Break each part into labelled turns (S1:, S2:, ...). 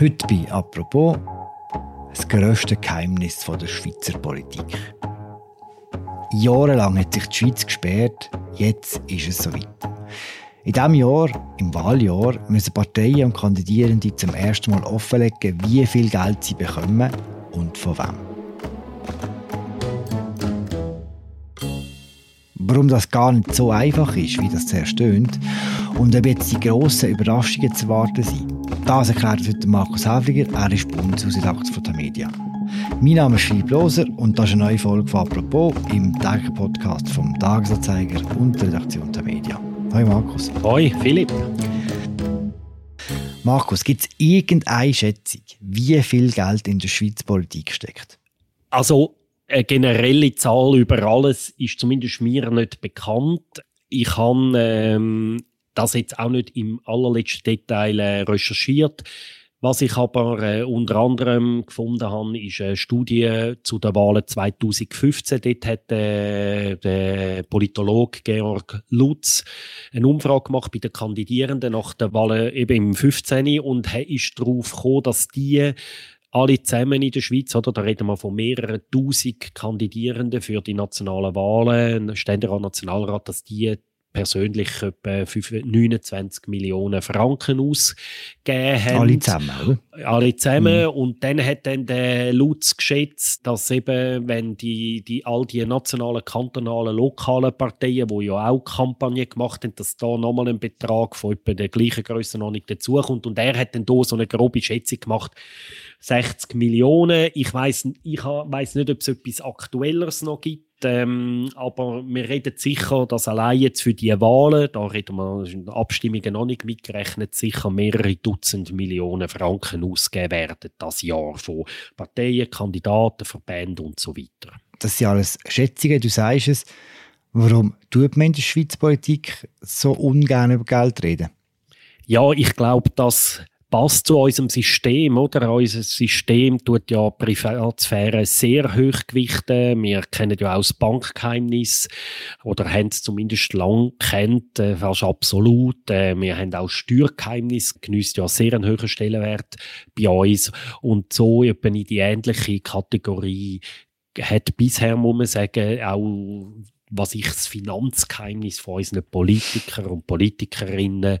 S1: Heute bei «Apropos» das grösste Geheimnis der Schweizer Politik. Jahrelang hat sich die Schweiz gesperrt, jetzt ist es soweit. In diesem Jahr, im Wahljahr, müssen Parteien und Kandidierende zum ersten Mal offenlegen, wie viel Geld sie bekommen und von wem. Warum das gar nicht so einfach ist, wie das zuerst tönt, und ob jetzt die grossen Überraschungen zu warten sind. Das erklärt heute Markus Häfliger, er ist Bundeshausredakteur von der Media. Mein Name ist Philipp Loser und das ist eine neue Folge von «Apropos» im täglichen Podcast vom Tagesanzeiger und der Redaktion der Media. Hoi Markus.
S2: Hoi Philipp.
S1: Markus, gibt es irgendeine Schätzung, wie viel Geld in der Schweiz Politik steckt?
S2: Also eine generelle Zahl über alles ist zumindest mir nicht bekannt. Ich habe ähm, das jetzt auch nicht im allerletzten Detail äh, recherchiert. Was ich aber äh, unter anderem gefunden habe, ist eine Studie zu den Wahlen 2015. Dort hat äh, der Politologe Georg Lutz eine Umfrage gemacht bei den Kandidierenden nach den Wahlen eben im 15. und er ist darauf gekommen, dass die alle zusammen in der Schweiz, oder? Da reden wir von mehreren tausend Kandidierenden für die nationalen Wahlen, Ständerat, Nationalrat, dass die persönlich etwa 29 Millionen Franken ausgegeben haben.
S1: Alle zusammen,
S2: oder? Alle zusammen. Mhm. Und dann hat dann der Lutz geschätzt, dass eben, wenn die, die, all die nationalen, kantonalen, lokalen Parteien, die ja auch Kampagnen gemacht haben, dass da nochmal ein Betrag von etwa der gleichen Grössenordnung dazukommt. Und er hat dann da so eine grobe Schätzung gemacht, 60 Millionen. Ich weiß ich weiss nicht, ob es etwas Aktuelleres noch gibt. Ähm, aber wir reden sicher, dass allein jetzt für die Wahlen, da reden wir in Abstimmungen noch nicht mitgerechnet, sicher mehrere Dutzend Millionen Franken ausgegeben werden das Jahr von Parteien, Kandidaten, Verbänden und so weiter.
S1: Das sind alles Schätzungen, du sagst es. Warum tut man in der Schweiz Politik so ungern über Geld reden?
S2: Ja, ich glaube, dass passt zu unserem System, oder? Unser System tut ja Privatsphäre sehr hoch gewichten. Wir kennen ja auch das Bankgeheimnis oder haben es zumindest lang kennt, äh, fast absolut. Äh, wir haben auch Steuergeheimnis, genießt ja sehr einen hohen Stellenwert bei uns. Und so eben in die ähnliche Kategorie hat bisher, muss man sagen, auch was ich das Finanzgeheimnis von unseren Politikern und Politikerinnen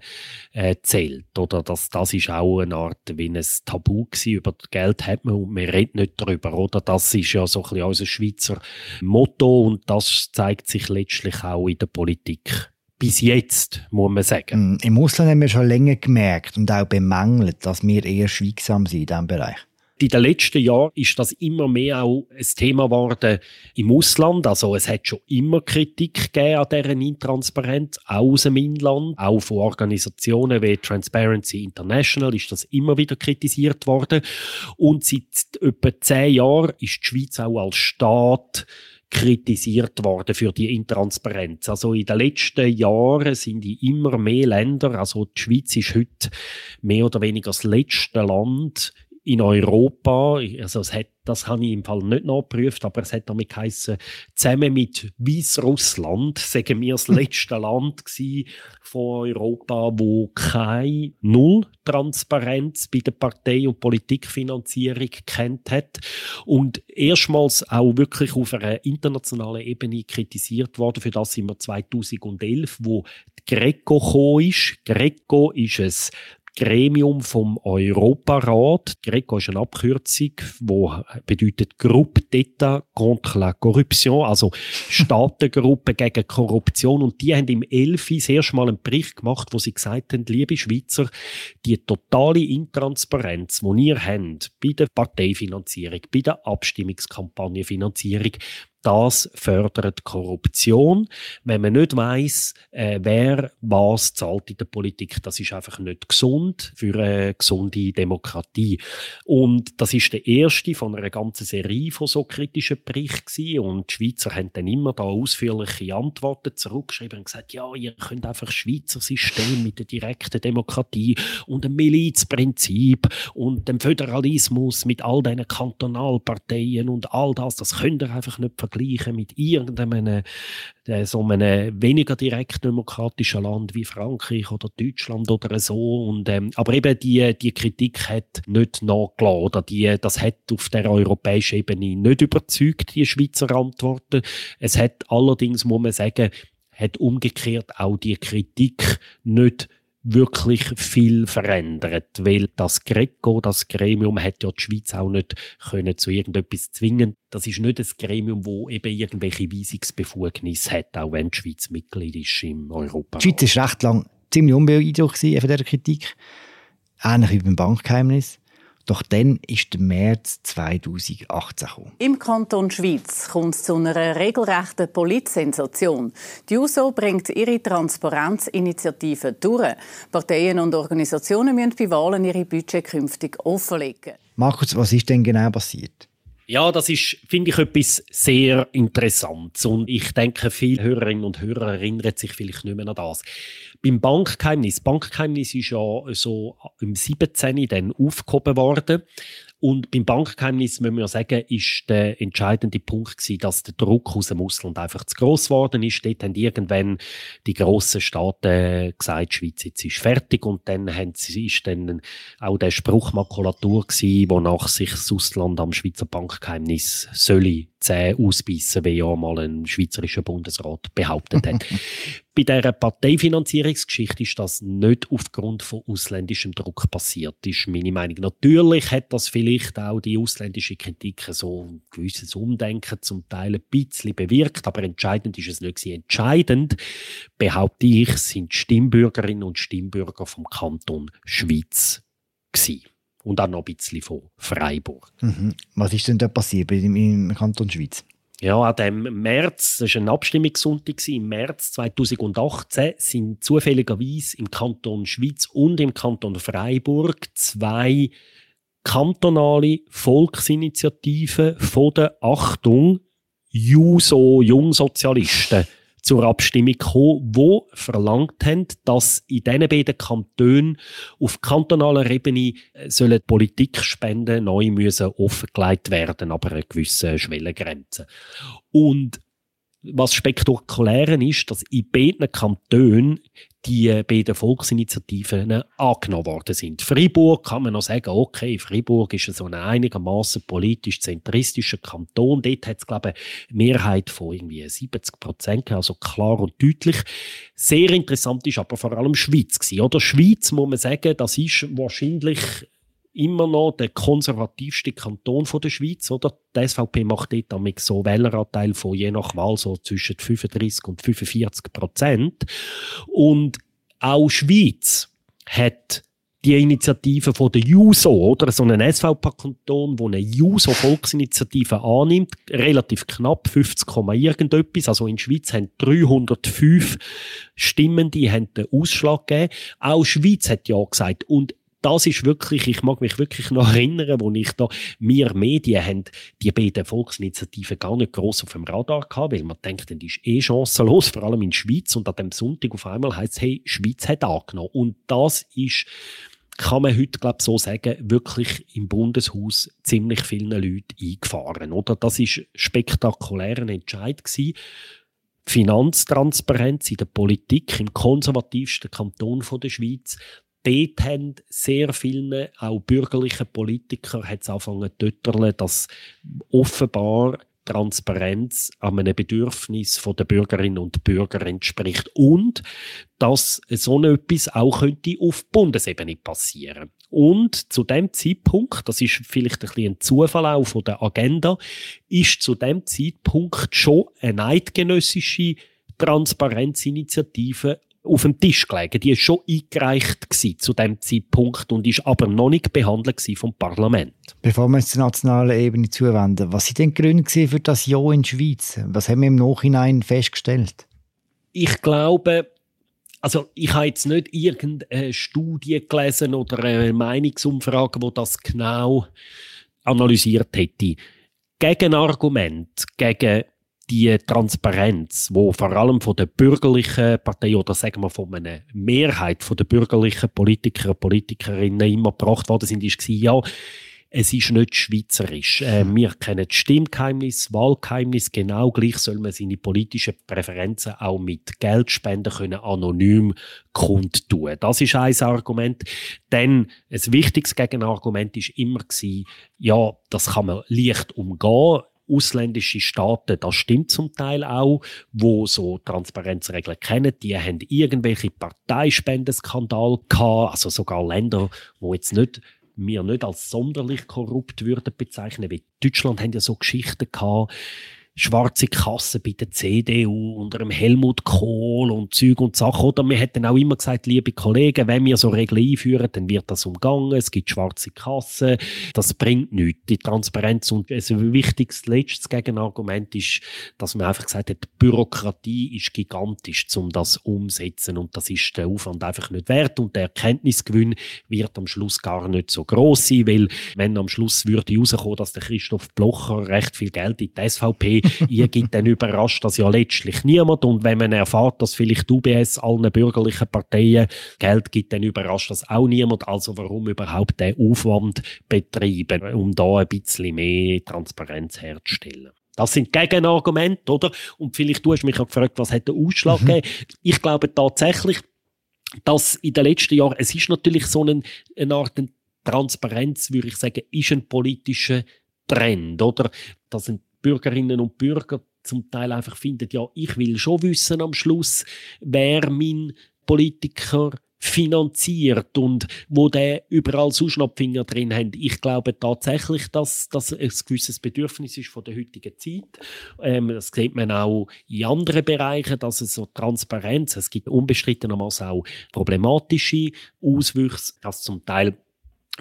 S2: äh, zählt. Oder das, das ist auch eine Art wie ein Tabu gewesen. Über Geld hat man und man redet nicht darüber. Oder das ist ja so ein bisschen unser Schweizer Motto und das zeigt sich letztlich auch in der Politik. Bis jetzt, muss man sagen.
S1: Mm, Im Ausland haben wir schon länger gemerkt und auch bemängelt, dass wir eher schweigsam sind in diesem Bereich
S2: in den letzten Jahren ist das immer mehr auch ein Thema geworden im Ausland. Also es hat schon immer Kritik gegeben an deren Intransparenz, auch aus dem Inland, auch von Organisationen wie Transparency International ist das immer wieder kritisiert worden. Und seit etwa zehn Jahren ist die Schweiz auch als Staat kritisiert worden für die Intransparenz. Also in den letzten Jahren sind in immer mehr Länder, also die Schweiz ist heute mehr oder weniger das letzte Land in Europa, also es hat, das habe ich im Fall nicht nachgeprüft, aber es hat damit geheißen, zusammen mit Weißrussland, sagen wir das letzte Land von Europa, wo keine Null-Transparenz bei der Partei- und Politikfinanzierung kennt hat und erstmals auch wirklich auf einer internationalen Ebene kritisiert worden. Für das sind wir 2011, wo Greco gekommen ist. Greco ist es Gremium vom Europarat. GRECO ist eine Abkürzung, wo bedeutet Groupe d'État contre la Corruption, also Staatengruppe gegen Korruption. Und die haben im Elfi das erste einen Bericht gemacht, wo sie gesagt haben, liebe Schweizer, die totale Intransparenz, die ihr habt bei der Parteifinanzierung, bei der Abstimmungskampagnenfinanzierung, das fördert Korruption. Wenn man nicht weiß, äh, wer was zahlt in der Politik, das ist einfach nicht gesund für eine gesunde Demokratie. Und das ist der erste von einer ganzen Serie von so kritischen Berichten und die Schweizer haben dann immer da ausführliche Antworten zurückgeschrieben und gesagt, ja, ihr könnt einfach Schweizer System mit der direkten Demokratie und dem Milizprinzip und dem Föderalismus mit all diesen Kantonalparteien und all das, das könnt ihr einfach nicht vergleichen mit irgendeinem äh, so einem weniger direkt demokratischen Land wie Frankreich oder Deutschland oder so. Und, ähm, aber eben die, die Kritik hat nicht nachgelassen oder die, das hat auf der europäischen Ebene nicht überzeugt, die Schweizer Antworten. Es hat allerdings, muss man sagen, hat umgekehrt auch die Kritik nicht wirklich viel verändert, weil das Greco, das Gremium, hat ja die Schweiz auch nicht können zu irgendetwas zwingen. Das ist nicht ein Gremium, wo eben irgendwelche Weisungsbefugnisse hat, auch wenn die Schweiz Mitglied ist im Europa.
S1: Die Schweiz war recht lang ziemlich unbeeindruckt von dieser Kritik, ähnlich wie beim Bankgeheimnis. Doch dann ist der März 2018 gekommen.
S3: Im Kanton Schweiz kommt es zu einer regelrechten Politsensation. Die USO bringt ihre Transparenzinitiative durch. Parteien und Organisationen müssen bei Wahlen ihre Budget künftig offenlegen.
S1: Markus, was ist denn genau passiert?
S2: Ja, das ist, finde ich, etwas sehr Interessantes. Und ich denke, viele Hörerinnen und Hörer erinnern sich vielleicht nicht mehr an das. Beim Bankgeheimnis, Bankgeheimnis ist ja so im 17. dann aufgehoben worden. Und beim Bankgeheimnis müssen wir sagen, ist der entscheidende Punkt gewesen, dass der Druck aus dem Ausland einfach zu groß geworden ist. Dort haben irgendwann die grossen Staaten gesagt, die Schweiz jetzt ist fertig. Und dann haben sie, ist dann auch der Spruch Makulatur gewesen, wonach sich das Ausland am Schweizer Bankgeheimnis solle Zähne ausbeissen, wie ja mal ein schweizerischer Bundesrat behauptet hat. Bei dieser Parteifinanzierungsgeschichte ist das nicht aufgrund von ausländischem Druck passiert, ist meine Meinung. Natürlich hat das vielleicht auch die ausländische Kritik so ein gewisses Umdenken zum Teil ein bisschen bewirkt, aber entscheidend ist es nicht. Entscheidend, behaupte ich, sind Stimmbürgerinnen und Stimmbürger vom Kanton Schweiz gewesen und auch noch ein bisschen von Freiburg.
S1: Mhm. Was ist denn da passiert im Kanton Schweiz?
S2: Ja, an dem März, das war ein Abstimmungssonntag, im März 2018 sind zufälligerweise im Kanton Schweiz und im Kanton Freiburg zwei kantonale Volksinitiativen von der Achtung Juso Jungsozialisten zur Abstimmung gekommen, wo verlangt haben, dass in diesen beiden Kantonen auf kantonaler Ebene äh, sollen Politikspenden neu müssen offengelegt werden, aber eine gewisse Schwellengrenze. Und was spektakulär ist, dass in beiden Kantonen die beiden Volksinitiativen angenommen worden sind. Fribourg kann man noch sagen, okay, Fribourg ist so ein einigermaßen politisch zentristischer Kanton. Dort hat es, glaube ich, eine Mehrheit von irgendwie 70 Prozent, also klar und deutlich. Sehr interessant ist aber vor allem Schweiz oder? Schweiz, muss man sagen, das ist wahrscheinlich immer noch der konservativste Kanton der Schweiz, oder? Die SVP macht dort damit so Wähleranteil von je nach Wahl so zwischen 35 und 45 Prozent. Und auch Schweiz hat die Initiative von der JUSO, oder? So einen SVP-Kanton, wo eine JUSO-Volksinitiative annimmt, relativ knapp, 50, irgendetwas. Also in Schweiz haben 305 Stimmen, die haben den Ausschlag gegeben. Auch Schweiz hat ja gesagt. Und das ist wirklich, ich mag mich wirklich noch erinnern, wo ich da, wir Medien haben die beiden Volksinitiativen gar nicht groß auf dem Radar gehabt, weil man denkt, dann ist eh chancenlos, vor allem in der Schweiz. Und an dem Sonntag auf einmal heißt es, hey, Schweiz hat angenommen. Und das ist, kann man heute, glaube so sagen, wirklich im Bundeshaus ziemlich vielen Leuten eingefahren, oder? Das ist spektakulärer Entscheid gewesen. Finanztransparenz in der Politik im konservativsten Kanton der Schweiz dort haben sehr viele, auch bürgerliche Politiker, hat angefangen zu dass offenbar Transparenz an einem Bedürfnis der Bürgerinnen und Bürger entspricht und dass so etwas auch könnte auf Bundesebene passieren. Und zu dem Zeitpunkt, das ist vielleicht ein, bisschen ein Zufall auch von der Agenda, ist zu dem Zeitpunkt schon eine eidgenössische Transparenzinitiative auf dem Tisch gelegen. Die ist schon eingereicht zu dem Zeitpunkt und ist aber noch nicht behandelt vom Parlament.
S1: Bevor wir uns zur nationalen Ebene zuwenden, was sind denn die Gründe für das Ja in der Schweiz? Was haben wir im Nachhinein festgestellt?
S2: Ich glaube, also ich habe jetzt nicht irgendeine Studie gelesen oder eine Meinungsumfrage, wo das genau analysiert hätte. Gegenargument gegen die Transparenz, wo vor allem von der bürgerlichen Partei oder sagen wir von einer Mehrheit von der bürgerlichen Politiker und Politikerinnen immer gebracht worden sind, ist ja, es ist nicht schweizerisch. Äh, wir kennen das Stimmgeheimnis, Wahlgeheimnis, genau gleich soll man seine politischen Präferenzen auch mit Geldspenden können anonym kundtun. Das ist ein Argument. Dann ein wichtiges Gegenargument ist immer gewesen, ja, das kann man leicht umgehen ausländische Staaten, das stimmt zum Teil auch, wo so Transparenzregeln kennen, die haben irgendwelche Parteispendeskandale gehabt, also sogar Länder, wo jetzt nicht wir nicht als sonderlich korrupt würden bezeichnen. Wie Deutschland haben ja so Geschichten gehabt, schwarze Kasse bei der CDU unter dem Helmut Kohl und Züg und Sachen. Oder wir hätten auch immer gesagt, liebe Kollegen, wenn wir so Regeln einführen, dann wird das umgangen, es gibt schwarze Kassen, das bringt nichts. Die Transparenz und ein wichtiges letztes Gegenargument ist, dass man einfach gesagt hat, die Bürokratie ist gigantisch, um das umsetzen und das ist der Aufwand einfach nicht wert und der Erkenntnisgewinn wird am Schluss gar nicht so groß sein, weil wenn am Schluss würde rauskommen, dass der Christoph Blocher recht viel Geld in die SVP ihr gibt, dann überrascht das ja letztlich niemand. Und wenn man erfährt, dass vielleicht UBS allen bürgerlichen Parteien Geld gibt, dann überrascht das auch niemand. Also warum überhaupt den Aufwand betreiben, um da ein bisschen mehr Transparenz herzustellen? Das sind Gegenargumente, oder? Und vielleicht du hast mich auch gefragt, was hat der Ausschlag mhm. gegeben? Ich glaube tatsächlich, dass in den letzten Jahren, es ist natürlich so eine, eine Art Transparenz, würde ich sagen, ist ein politischer Trend, oder? Da sind Bürgerinnen und Bürger zum Teil einfach finden, ja, ich will schon wissen am Schluss, wer mein Politiker finanziert und wo der überall Suschnappfinger drin haben. Ich glaube tatsächlich, dass das ein gewisses Bedürfnis ist von der heutigen Zeit. Ähm, das sieht man auch in anderen Bereichen, dass es so Transparenz, es gibt unbestrittenermaßen auch problematische Auswüchse, dass zum Teil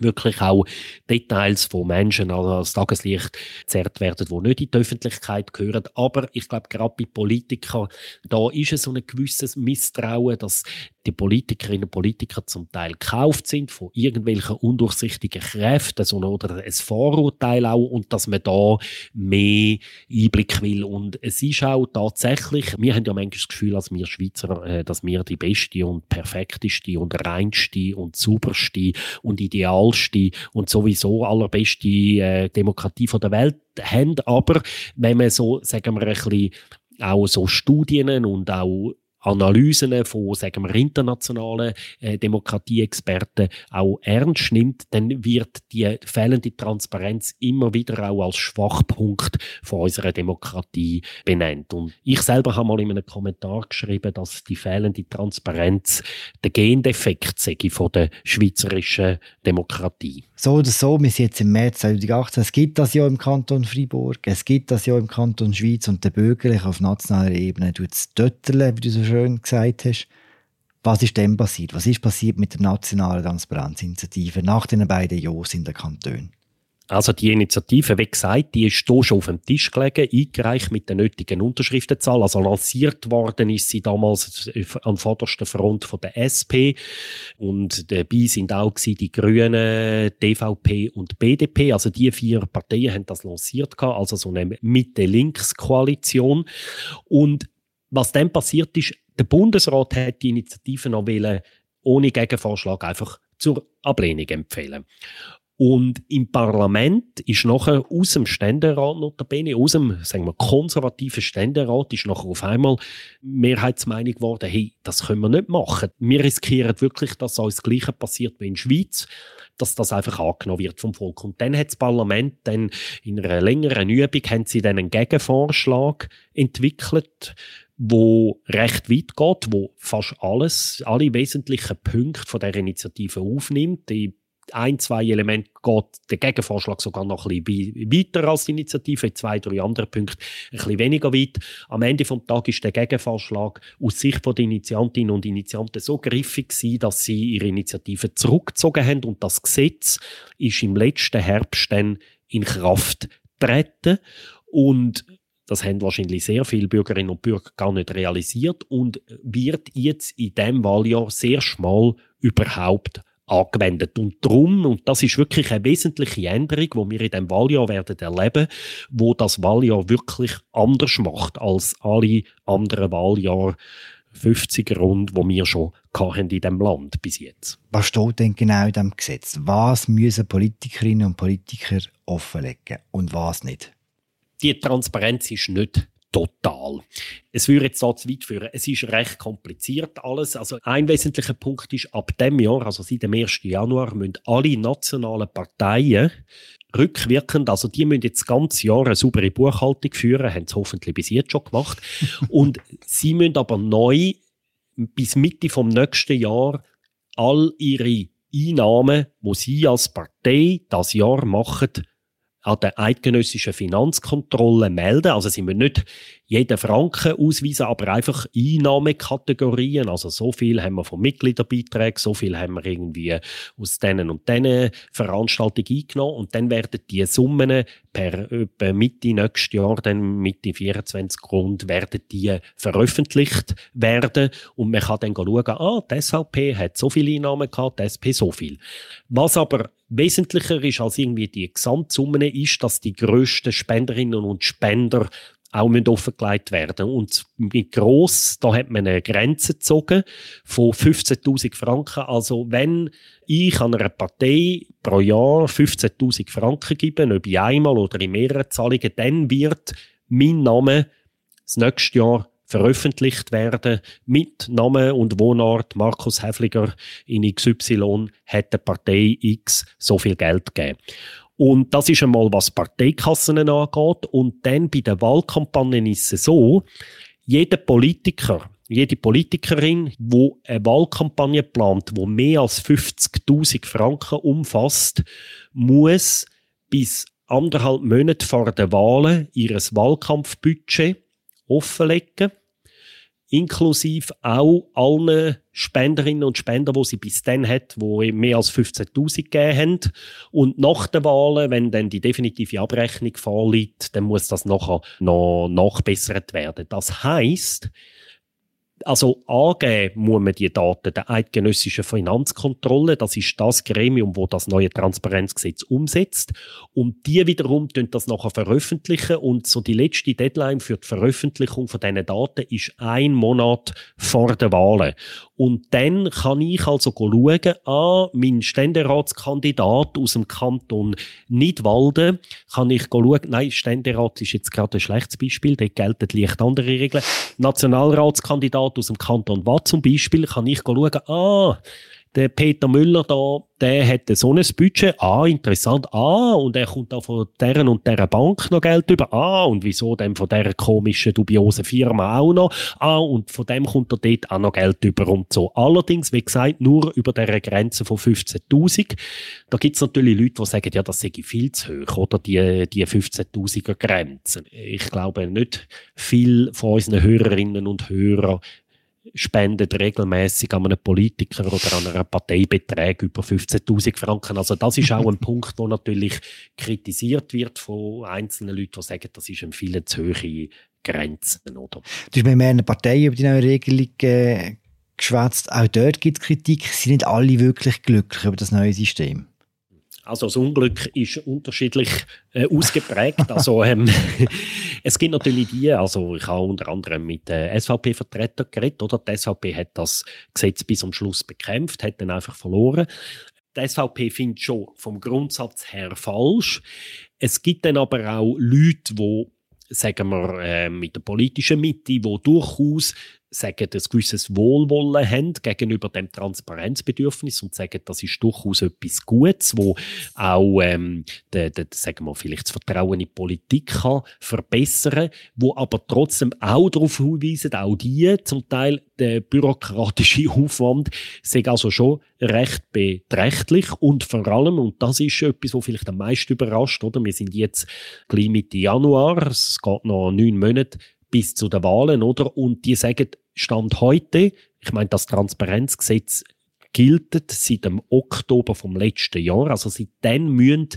S2: wirklich auch Details von Menschen als Tageslicht zerrt werden, die nicht in die Öffentlichkeit gehören. Aber ich glaube, gerade bei Politikern, da ist es so ein gewisses Misstrauen, dass die Politikerinnen und Politiker zum Teil gekauft sind von irgendwelchen undurchsichtigen Kräften oder ein Vorurteil auch und dass man da mehr Einblick will. Und es ist auch tatsächlich, wir haben ja manchmal das Gefühl, als wir Schweizer, äh, dass wir die beste und perfekteste und reinste und sauberste und idealste und sowieso allerbeste äh, Demokratie von der Welt haben. Aber wenn man so, sagen wir, ein bisschen auch so Studien und auch Analysen von sagen wir, internationalen äh, Demokratieexperten auch ernst nimmt, dann wird die fehlende Transparenz immer wieder auch als Schwachpunkt von unserer Demokratie benannt. Und ich selber habe mal in einem Kommentar geschrieben, dass die fehlende Transparenz der Gendefekt sei von der schweizerischen Demokratie.
S1: So oder so, wir sind jetzt im März 2018, es gibt das ja im Kanton Freiburg, es gibt das ja im Kanton Schweiz und der Bürgerliche auf nationaler Ebene tut es dötteln, wie du so schön gesagt hast. Was ist denn passiert? Was ist passiert mit der nationalen Transparenzinitiative nach den beiden Jahren in den Kantonen?
S2: Also die Initiative, wie gesagt, die ist hier schon auf dem Tisch gelegen, eingereicht mit der nötigen Unterschriftenzahl. Also lanciert worden ist sie damals an vorderster Front von der SP und dabei sind auch die Grünen, DVP und BDP. Also die vier Parteien haben das lanciert also so eine Mitte-Links-Koalition. Und was dann passiert ist, der Bundesrat hat die Initiative noch ohne Gegenvorschlag einfach zur Ablehnung empfehlen. Und im Parlament ist nachher aus dem Ständerat notabene, aus dem sagen wir, konservativen Ständerat, ist nachher auf einmal Mehrheitsmeinung geworden, hey, das können wir nicht machen. Wir riskieren wirklich, dass uns das Gleiche passiert wie in der Schweiz, dass das einfach angenommen wird vom Volk. Und dann hat das Parlament dann in einer längeren Übung haben sie dann einen Gegenvorschlag entwickelt, wo recht weit geht, wo fast alles, alle wesentlichen Punkte von der Initiative aufnimmt. Die ein, zwei Elemente geht der Gegenvorschlag sogar noch ein bisschen weiter als die Initiative, in zwei, drei andere Punkte ein bisschen weniger weit. Am Ende des Tages ist der Gegenvorschlag aus Sicht der Initiantinnen und Initianten so griffig gewesen, dass sie ihre Initiative zurückgezogen haben und das Gesetz ist im letzten Herbst dann in Kraft getreten und das haben wahrscheinlich sehr viele Bürgerinnen und Bürger gar nicht realisiert und wird jetzt in diesem Wahljahr sehr schmal überhaupt angewendet. Und darum, und das ist wirklich eine wesentliche Änderung, die wir in diesem Wahljahr werden erleben, wo das Wahljahr wirklich anders macht als alle anderen Wahljahre 50er rund, wo wir schon in diesem Land bis jetzt.
S1: Was steht denn genau in diesem Gesetz? Was müssen Politikerinnen und Politiker offenlegen und was nicht?
S2: Die Transparenz ist nicht total. Es würde jetzt da zu weit führen. Es ist recht kompliziert alles. Also ein wesentlicher Punkt ist, ab dem Jahr, also seit dem 1. Januar, müssen alle nationalen Parteien rückwirkend, also die müssen jetzt das ganze Jahr eine saubere Buchhaltung führen, haben es hoffentlich bis jetzt schon gemacht. Und sie müssen aber neu bis Mitte vom nächsten Jahr all ihre Einnahmen, die sie als Partei das Jahr machen, an der eidgenössischen Finanzkontrolle melden. Also sie müssen nicht jeden Franken ausweisen, aber einfach Einnahmekategorien. Also so viel haben wir von Mitgliederbeiträgen, so viel haben wir irgendwie aus diesen und diesen Veranstaltungen eingenommen und dann werden die Summen per etwa Mitte nächstes Jahr, dann Mitte 24 Grund, werden die veröffentlicht werden und man kann dann schauen, ah, die SVP hat so viele Einnahmen gehabt, die SP so viel. Was aber wesentlicher ist als irgendwie die Gesamtsumme ist, dass die grössten Spenderinnen und Spender auch offengelegt werden. Und mit gross, da hat man eine Grenze gezogen von 15.000 Franken. Also wenn ich an einer Partei pro Jahr 15.000 Franken gebe, ob ich einmal oder in mehreren Zahlungen, dann wird mein Name das nächste Jahr veröffentlicht werden mit Name und Wohnort. Markus Häfliger in XY hat der Partei X so viel Geld gegeben. Und das ist einmal, was Parteikassen angeht. Und dann bei den Wahlkampagnen ist es so, jeder Politiker, jede Politikerin, wo eine Wahlkampagne plant, wo mehr als 50.000 Franken umfasst, muss bis anderthalb Monate vor den Wahlen ihres Wahlkampfbudget offenlegen inklusive auch allen Spenderinnen und Spender, die sie bis dann hat, die mehr als 15.000 gegeben haben. Und nach den Wahlen, wenn dann die definitive Abrechnung vorliegt, dann muss das nachher noch nachbessert werden. Das heißt, also angeben muss man die Daten der eidgenössischen Finanzkontrolle. Das ist das Gremium, wo das neue Transparenzgesetz umsetzt. Und die wiederum tun das nachher veröffentlichen. Und so die letzte Deadline für die Veröffentlichung von diesen Daten ist ein Monat vor der Wahlen. Und dann kann ich also schauen, ah, mein Ständeratskandidat aus dem Kanton Nidwalden, kann ich schauen, nein, Ständerat ist jetzt gerade ein schlechtes Beispiel, dort gelten leicht andere Regeln. Nationalratskandidat aus dem Kanton Watt zum Beispiel, kann ich schauen, ah, der Peter Müller da, der hat so ein Budget. Ah, interessant. Ah, und er kommt da von deren und deren Bank noch Geld über. Ah, und wieso denn von dieser komischen, dubiosen Firma auch noch? Ah, und von dem kommt er dort auch noch Geld über und so. Allerdings, wie gesagt, nur über dieser Grenze von 15.000. Da gibt es natürlich Leute, die sagen, ja, das sei viel zu hoch, oder? Die, die 15.000er Grenze. Ich glaube nicht viel von unseren Hörerinnen und Hörern spendet regelmäßig an einem Politiker oder an einer Partei Beträge über 15.000 Franken. Also das ist auch ein Punkt, der natürlich kritisiert wird von einzelnen Leuten, die sagen, das ist eine viel zu hohe Grenze. Oder?
S1: Du hast mit mehreren Parteien über die neue Regelung äh, geschwätzt. Auch dort gibt es Kritik. Sind nicht alle wirklich glücklich über das neue System?
S2: Also das Unglück ist unterschiedlich äh, ausgeprägt. also ähm, es gibt natürlich die, also ich habe unter anderem mit äh, SVP-Vertretern geredet, oder? Die SVP hat das Gesetz bis zum Schluss bekämpft, hat dann einfach verloren. Die SVP findet schon vom Grundsatz her falsch. Es gibt dann aber auch Leute, die sagen wir, äh, mit der politischen Mitte, die durchaus sagen, ein gewisses Wohlwollen haben gegenüber dem Transparenzbedürfnis und sagen, das ist durchaus etwas Gutes, wo auch, ähm, de, de, sagen wir, vielleicht das Vertrauen in die Politik kann verbessern, wo aber trotzdem auch darauf hinweisen, auch die zum Teil der bürokratische Aufwand sei also schon recht beträchtlich und vor allem, und das ist etwas, was vielleicht am meisten überrascht, oder? Wir sind jetzt gleich Mitte Januar, es geht noch neun Monate bis zu den Wahlen, oder? Und die sagen, Stand heute, ich meine, das Transparenzgesetz gilt seit dem Oktober vom letzten Jahr. Also seitdem müssen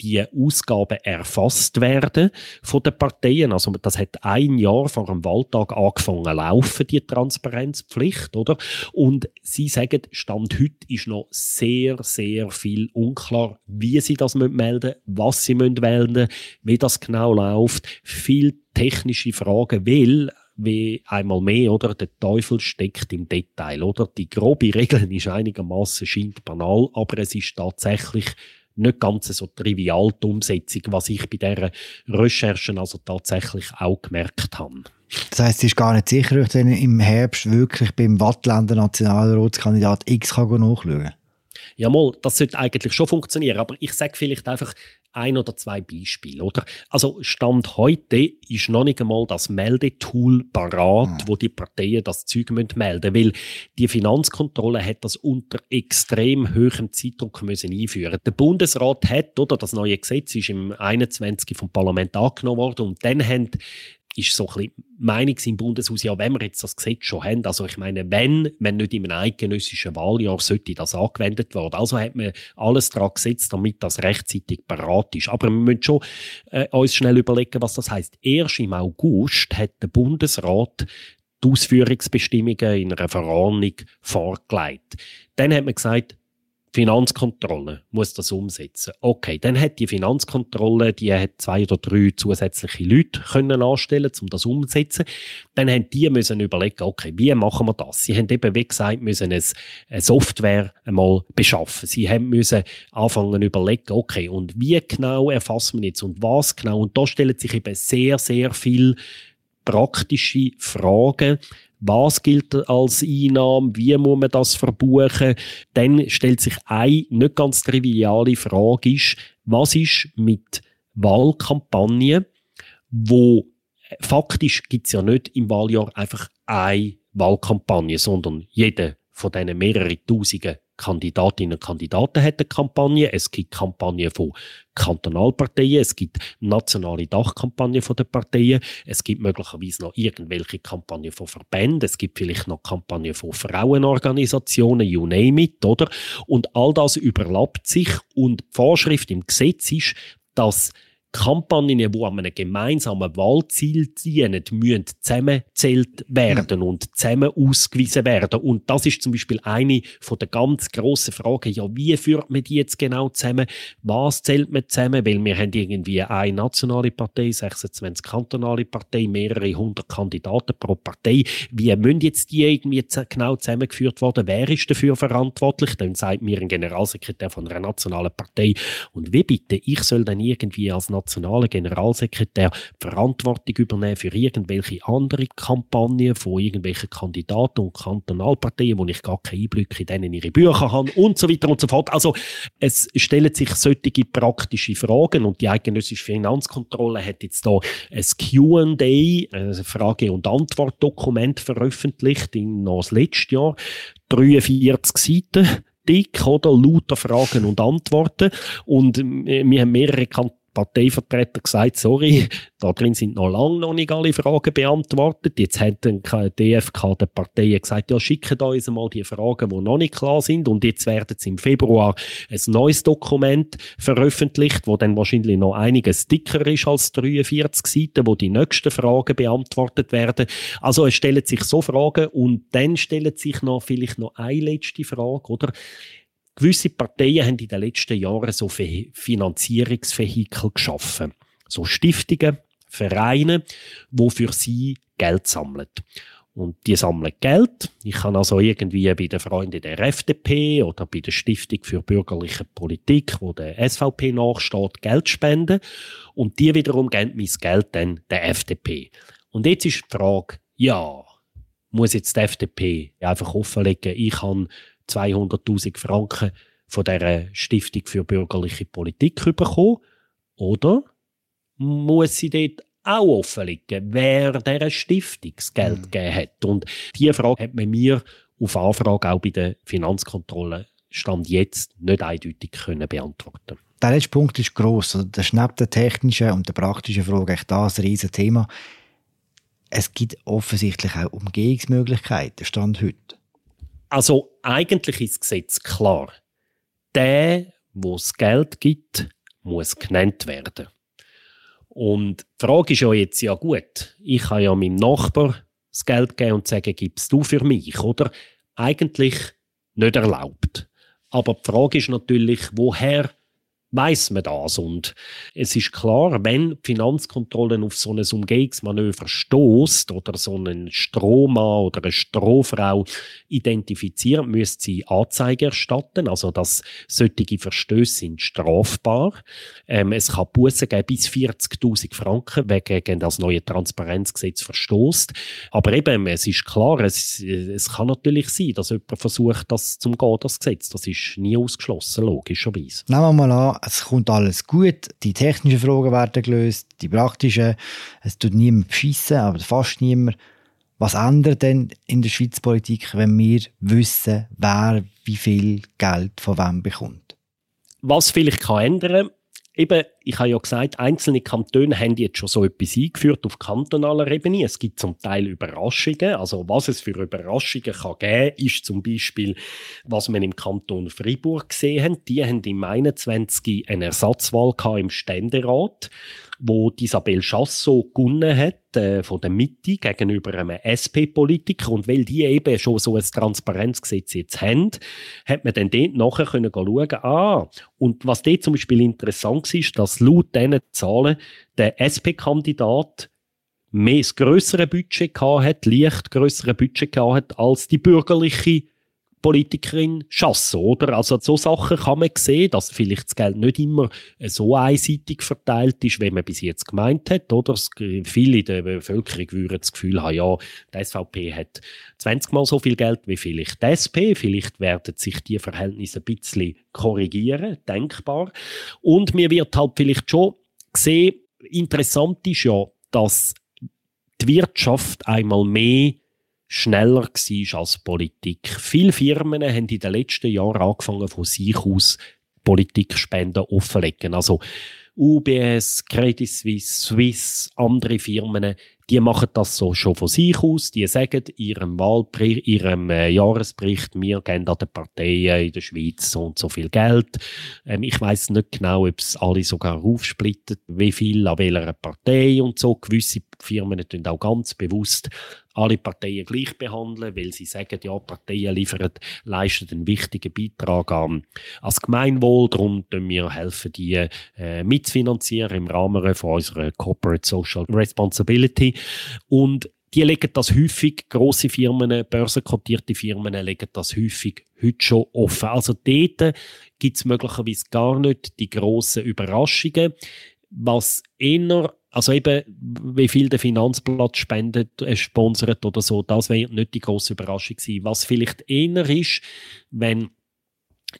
S2: die Ausgaben erfasst werden von den Parteien. Also das hat ein Jahr vor dem Wahltag angefangen laufen, die Transparenzpflicht, oder? Und sie sagen, Stand heute ist noch sehr, sehr viel unklar, wie sie das melden müssen, was sie melden müssen, wie das genau läuft. Viel technische Fragen, weil wie einmal mehr, oder? Der Teufel steckt im Detail, oder? Die grobe Regel ist einigermaßen scheint banal, aber es ist tatsächlich nicht ganz so trivial die Umsetzung, was ich bei dieser Recherchen also tatsächlich auch gemerkt habe.
S1: Das heisst, es ist gar nicht sicher, ob dann im Herbst wirklich beim Wattländer Nationalratskandidat X nachschauen kann?
S2: Ja, mal, das sollte eigentlich schon funktionieren, aber ich sage vielleicht einfach ein oder zwei Beispiele, oder? Also Stand heute ist noch nicht einmal das Meldetool parat, mhm. wo die Parteien das Zeug melden müssen, weil die Finanzkontrolle hat das unter extrem hohem Zeitdruck müssen einführen. Der Bundesrat hat, oder das neue Gesetz ist im 21. vom Parlament angenommen worden und dann haben ist so ein bisschen Meinung im Bundeshaus, ja, wenn wir jetzt das Gesetz schon haben, also ich meine, wenn, wenn nicht einem eidgenössischen Wahljahr sollte das angewendet werden. Also hat man alles daran gesetzt, damit das rechtzeitig parat ist. Aber wir müssen schon äh, uns schnell überlegen, was das heißt. Erst im August hat der Bundesrat die Ausführungsbestimmungen in einer Verordnung vorgelegt. Dann hat man gesagt, Finanzkontrolle muss das umsetzen. Okay, dann hat die Finanzkontrolle, die hat zwei oder drei zusätzliche Leute können anstellen, um das umzusetzen. Dann haben die müssen überlegen, okay, wie machen wir das? Sie haben eben, wie gesagt, müssen eine Software einmal beschaffen. Sie haben müssen anfangen überlegen, okay, und wie genau erfassen wir jetzt und was genau? Und da stellen sich eben sehr, sehr viel praktische Fragen, was gilt als Einnahme, wie muss man das verbuchen, dann stellt sich eine nicht ganz triviale Frage, ist, was ist mit Wahlkampagnen, wo faktisch gibt es ja nicht im Wahljahr einfach eine Wahlkampagne, sondern jede von diesen mehreren Tausenden Kandidatinnen und Kandidaten hat eine Kampagne. Es gibt Kampagnen von Kantonalparteien, es gibt nationale Dachkampagnen von den Parteien, es gibt möglicherweise noch irgendwelche Kampagnen von Verbänden, es gibt vielleicht noch Kampagnen von Frauenorganisationen, you name it, oder? Und all das überlappt sich und die Vorschrift im Gesetz ist, dass Kampagnen, die an einem gemeinsamen Wahlziel dienen, müssen zusammengezählt werden und zusammen ausgewiesen werden. Und das ist zum Beispiel eine der ganz grossen Fragen. Ja, wie führt man die jetzt genau zusammen? Was zählt man zusammen? Weil wir haben irgendwie eine nationale Partei, 26 kantonale Partei, mehrere hundert Kandidaten pro Partei. Wie müssen jetzt die irgendwie genau zusammengeführt werden? Wer ist dafür verantwortlich? Dann sagt mir ein Generalsekretär von einer nationalen Partei. Und wie bitte, ich soll dann irgendwie als nationalen Generalsekretär Verantwortung übernehmen für irgendwelche andere Kampagnen von irgendwelchen Kandidaten und Kantonalparteien, wo ich gar keinen Einblick in denen ihre Bücher habe und so weiter und so fort. Also es stellen sich solche praktische Fragen und die eidgenössische Finanzkontrolle hat jetzt da ein Q&A, ein Frage- und Antwortdokument veröffentlicht, in noch das letzte Jahr, 43 Seiten dick, oder? Lauter Fragen und Antworten. Und äh, wir haben mehrere Kantone Parteivertreter gesagt, sorry, da drin sind noch lange noch nicht alle Fragen beantwortet. Jetzt hat dann DFK der Parteien gesagt, ja, schickt uns mal die Fragen, die noch nicht klar sind. Und jetzt werden sie im Februar ein neues Dokument veröffentlicht, wo dann wahrscheinlich noch einiges dicker ist als 43 Seiten, wo die nächsten Fragen beantwortet werden. Also es stellen sich so Fragen und dann stellt sich noch vielleicht noch eine letzte Frage, oder? Gewisse Parteien haben in den letzten Jahren so Finanzierungsvehikel geschaffen. So Stiftungen, Vereine, wo für sie Geld sammeln. Und die sammeln Geld. Ich kann also irgendwie bei den Freunden der FDP oder bei der Stiftung für bürgerliche Politik, wo der SVP nachsteht, Geld spenden. Und die wiederum geben mein Geld dann der FDP. Und jetzt ist die Frage, ja, muss jetzt die FDP einfach offenlegen, ich habe 200.000 Franken von der Stiftung für bürgerliche Politik bekommen? Oder muss sie dort auch offenlegen, wer dieser Stiftung das Geld mhm. gegeben hat? Und diese Frage hat man mir auf Anfrage auch bei der Finanzkontrolle Stand jetzt nicht eindeutig können beantworten
S1: Der letzte Punkt ist gross. Also das ist neben der technischen und der praktischen Frage echt das ein riesiges Thema. Es gibt offensichtlich auch Umgehungsmöglichkeiten, Stand heute.
S2: Also eigentlich ist das Gesetz klar. Der, wo es Geld gibt, muss genannt werden. Und die Frage ist ja jetzt, ja gut, ich kann ja meinem Nachbar das Geld geben und sagen, gibst du für mich, oder? Eigentlich nicht erlaubt. Aber die Frage ist natürlich, woher weiß man das. Und es ist klar, wenn die Finanzkontrolle auf so ein Umgehungsmanöver stoßt oder so einen Strohmann oder eine Strohfrau identifiziert, müsste sie Anzeige erstatten. Also, dass solche Verstöße sind strafbar. Ähm, es kann Bussen geben bis 40.000 Franken, wer gegen das neue Transparenzgesetz verstoßt. Aber eben, es ist klar, es, es kann natürlich sein, dass jemand versucht, das zum Gehen, das Gesetz. Das ist nie ausgeschlossen, logischerweise.
S1: Nehmen wir mal an, es kommt alles gut, die technischen Fragen werden gelöst, die praktischen, es tut niemand beschissen, aber fast niemand. Was ändert denn in der Schweizer Politik, wenn wir wissen, wer wie viel Geld von wem bekommt?
S2: Was vielleicht kann ändern eben, ich habe ja gesagt, einzelne Kantone haben jetzt schon so etwas eingeführt auf kantonaler Ebene. Es gibt zum Teil Überraschungen. Also was es für Überraschungen kann geben, ist zum Beispiel, was man im Kanton Freiburg gesehen hat. Die haben im 21. eine Ersatzwahl im Ständerat wo Isabel Chassot gewonnen hat äh, von der Mitte gegenüber einem SP-Politiker und weil die eben schon so ein Transparenzgesetz jetzt haben, hat man dann dort nachher können schauen, ah, und was dort zum Beispiel interessant ist, dass laut diesen Zahlen der SP-Kandidat mehr das grössere Budget gehabt hat, leicht grössere Budget gehabt hat als die bürgerliche Politikerin schaffen, oder? Also so Sachen kann man sehen, dass vielleicht das Geld nicht immer so einseitig verteilt ist, wie man bis jetzt gemeint hat, oder? Viele in der Bevölkerung würden das Gefühl haben, ja, die SVP hat 20 Mal so viel Geld wie vielleicht die SP. Vielleicht werden sich die Verhältnisse ein bisschen korrigieren, denkbar. Und mir wird halt vielleicht schon sehen, interessant ist ja, dass die Wirtschaft einmal mehr schneller war als Politik. Viele Firmen haben in den letzten Jahren angefangen, von sich aus Politikspenden offenlegen. Also UBS, Credit Suisse, Swiss, andere Firmen, die machen das so schon von sich aus. Die sagen ihrem, Wahlbericht, ihrem äh, Jahresbericht, wir geben an den Parteien in der Schweiz so und so viel Geld. Ähm, ich weiß nicht genau, ob es alle sogar aufsplitten, wie viel an welcher Partei und so. Gewisse Firmen tun auch ganz bewusst alle Parteien gleich behandeln, weil sie sagen, ja, Parteien liefern, leisten einen wichtigen Beitrag an, ans Gemeinwohl, darum helfen wir helfen, die äh, mitzufinanzieren im Rahmen von unserer Corporate Social Responsibility und die legen das häufig, grosse Firmen, börsenkotierte Firmen legen das häufig heute schon offen. Also dort gibt es möglicherweise gar nicht die grossen Überraschungen. Was eher also eben, wie viel der Finanzplatz spendet, äh, sponsert oder so, das wäre nicht die große Überraschung gewesen. Was vielleicht eher ist, wenn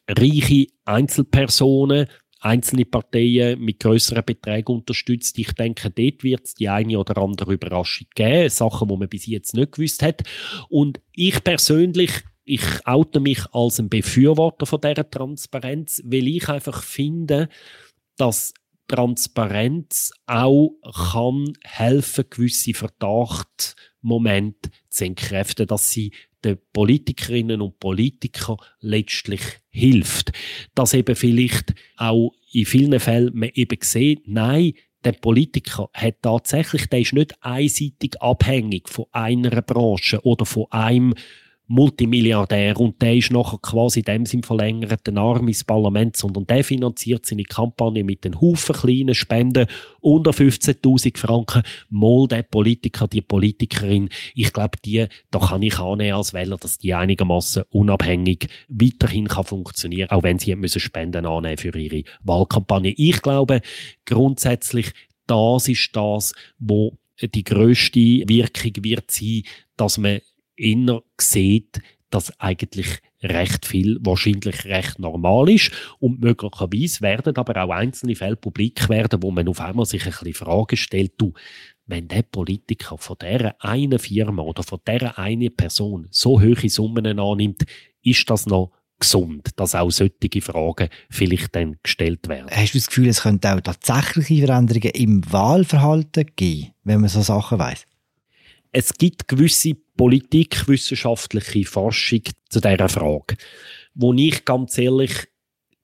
S2: reiche Einzelpersonen einzelne Parteien mit größeren Beträgen unterstützt. Ich denke, dort wird es die eine oder andere Überraschung geben, Sachen, die man bis jetzt nicht gewusst hat. Und ich persönlich ich oute mich als ein Befürworter von dieser Transparenz, weil ich einfach finde, dass Transparenz auch kann helfen, gewisse Verdachtmomente zu entkräften, dass sie den Politikerinnen und Politikern letztlich hilft. Dass eben vielleicht auch in vielen Fällen man eben sieht, nein, der Politiker hat tatsächlich, der ist nicht einseitig abhängig von einer Branche oder von einem Multimilliardär und der ist nachher quasi dem Sinn verlängerten Arm ins Parlament, sondern der finanziert seine Kampagne mit den Haufen kleinen Spenden unter 15.000 Franken. Mal der Politiker, die Politikerin, ich glaube, die, da kann ich annehmen als Wähler, dass die einigermaßen unabhängig weiterhin kann funktionieren, auch wenn sie müssen Spenden annehmen für ihre Wahlkampagne. Ich glaube, grundsätzlich, das ist das, wo die größte Wirkung wird sein, dass man eher sieht, dass eigentlich recht viel wahrscheinlich recht normal ist und möglicherweise werden aber auch einzelne Fälle publik werden, wo man auf einmal sich ein bisschen Fragen stellt, du, wenn der Politiker von dieser einen Firma oder von dieser einen Person so hohe Summen annimmt, ist das noch gesund, dass auch solche Fragen vielleicht dann gestellt werden.
S1: Hast du das Gefühl, es könnte auch tatsächliche Veränderungen im Wahlverhalten geben, wenn man so Sachen weiß?
S2: Es gibt gewisse politikwissenschaftliche Forschung zu dieser Frage, wo ich ganz ehrlich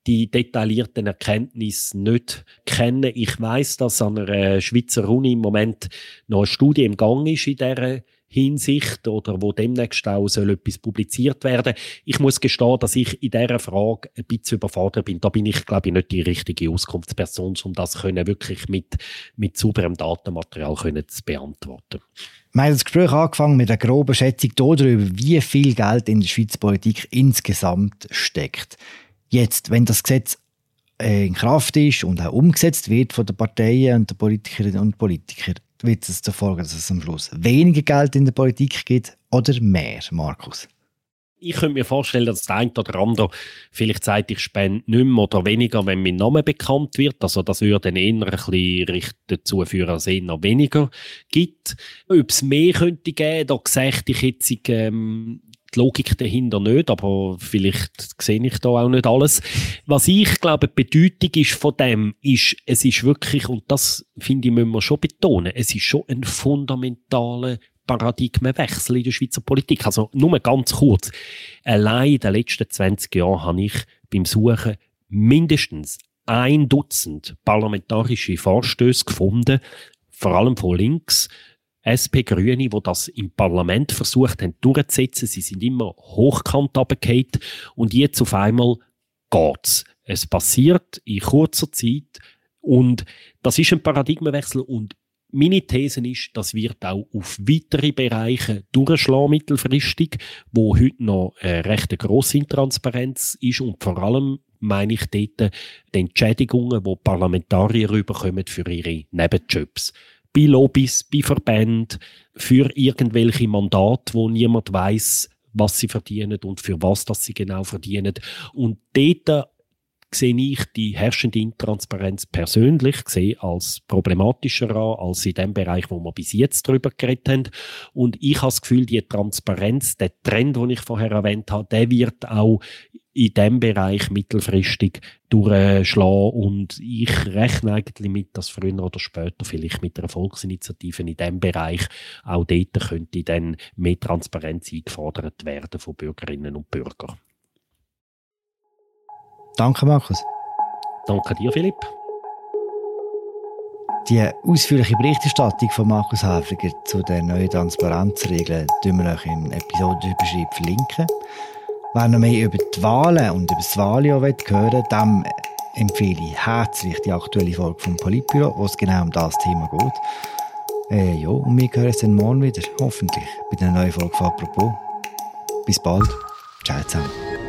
S2: die detaillierten Erkenntnisse nicht kenne. Ich weiß, dass an einer Schweizer Uni im Moment noch eine Studie im Gang ist in dieser Hinsicht oder wo demnächst auch soll etwas publiziert werden. Ich muss gestehen, dass ich in dieser Frage ein bisschen überfordert bin. Da bin ich, glaube ich, nicht die richtige Auskunftsperson, um das können wirklich mit, mit sauberem Datenmaterial können zu beantworten.
S1: Wir haben das Gespräch angefangen mit einer groben Schätzung darüber, wie viel Geld in der Schweizer Politik insgesamt steckt. Jetzt, wenn das Gesetz äh, in Kraft ist und auch umgesetzt wird von den Parteien und den Politikerinnen und Politikern, wird es zur Folge, dass es am Schluss weniger Geld in der Politik gibt oder mehr, Markus?
S2: Ich könnte mir vorstellen, dass der eine oder andere vielleicht sagt, ich spende nicht mehr oder weniger, wenn mein Name bekannt wird. Also das würde dann eher ein bisschen dazu führen, dass es eher weniger gibt. Ob es mehr könnte geben, da sehe ich jetzt ähm, die Logik dahinter nicht, aber vielleicht sehe ich da auch nicht alles. Was ich glaube, die Bedeutung ist von dem, ist, es ist wirklich, und das finde ich, müssen wir schon betonen, es ist schon ein fundamentaler Paradigmenwechsel in der Schweizer Politik. Also nur ganz kurz. Allein in den letzten 20 Jahren habe ich beim Suchen mindestens ein Dutzend parlamentarische Vorstöße gefunden, vor allem von links, SP Grüne, die das im Parlament versucht haben durchzusetzen. Sie sind immer hochkant runtergefallen und jetzt auf einmal geht's. Es passiert in kurzer Zeit. Und das ist ein Paradigmenwechsel. Und meine These ist, das wird auch auf weitere Bereiche durchschlagen mittelfristig, wo heute noch eine recht grosse Intransparenz ist. Und vor allem meine ich dort die Entschädigungen, die Parlamentarier rüberkommen für ihre Nebenjobs bei Lobbys, bei Verbänden, für irgendwelche Mandate, wo niemand weiß, was sie verdienen und für was das sie genau verdienen. Und dort sehe ich die herrschende Intransparenz persönlich sehe als problematischer an, als in dem Bereich, wo wir bis jetzt darüber geredet haben. Und ich habe das Gefühl, die Transparenz, der Trend, den ich vorher erwähnt habe, der wird auch in diesem Bereich mittelfristig durchschlagen und ich rechne eigentlich mit, dass früher oder später vielleicht mit der Volksinitiative in diesem Bereich auch dort könnte dann mehr Transparenz eingefordert werden von Bürgerinnen und Bürgern.
S1: Danke, Markus.
S2: Danke dir, Philipp.
S1: Die ausführliche Berichterstattung von Markus Häfliger zu den neuen Transparenzregeln tun wir euch im Episodenüberschrift verlinken. Wer noch mehr über die Wahlen und über das Wahljahr hören will, dem empfehle ich herzlich die aktuelle Folge vom Politbüro, wo es genau um das Thema geht. Äh, ja, und wir hören uns dann morgen wieder, hoffentlich, bei der neuen Folge von «Apropos». Bis bald. Ciao zusammen.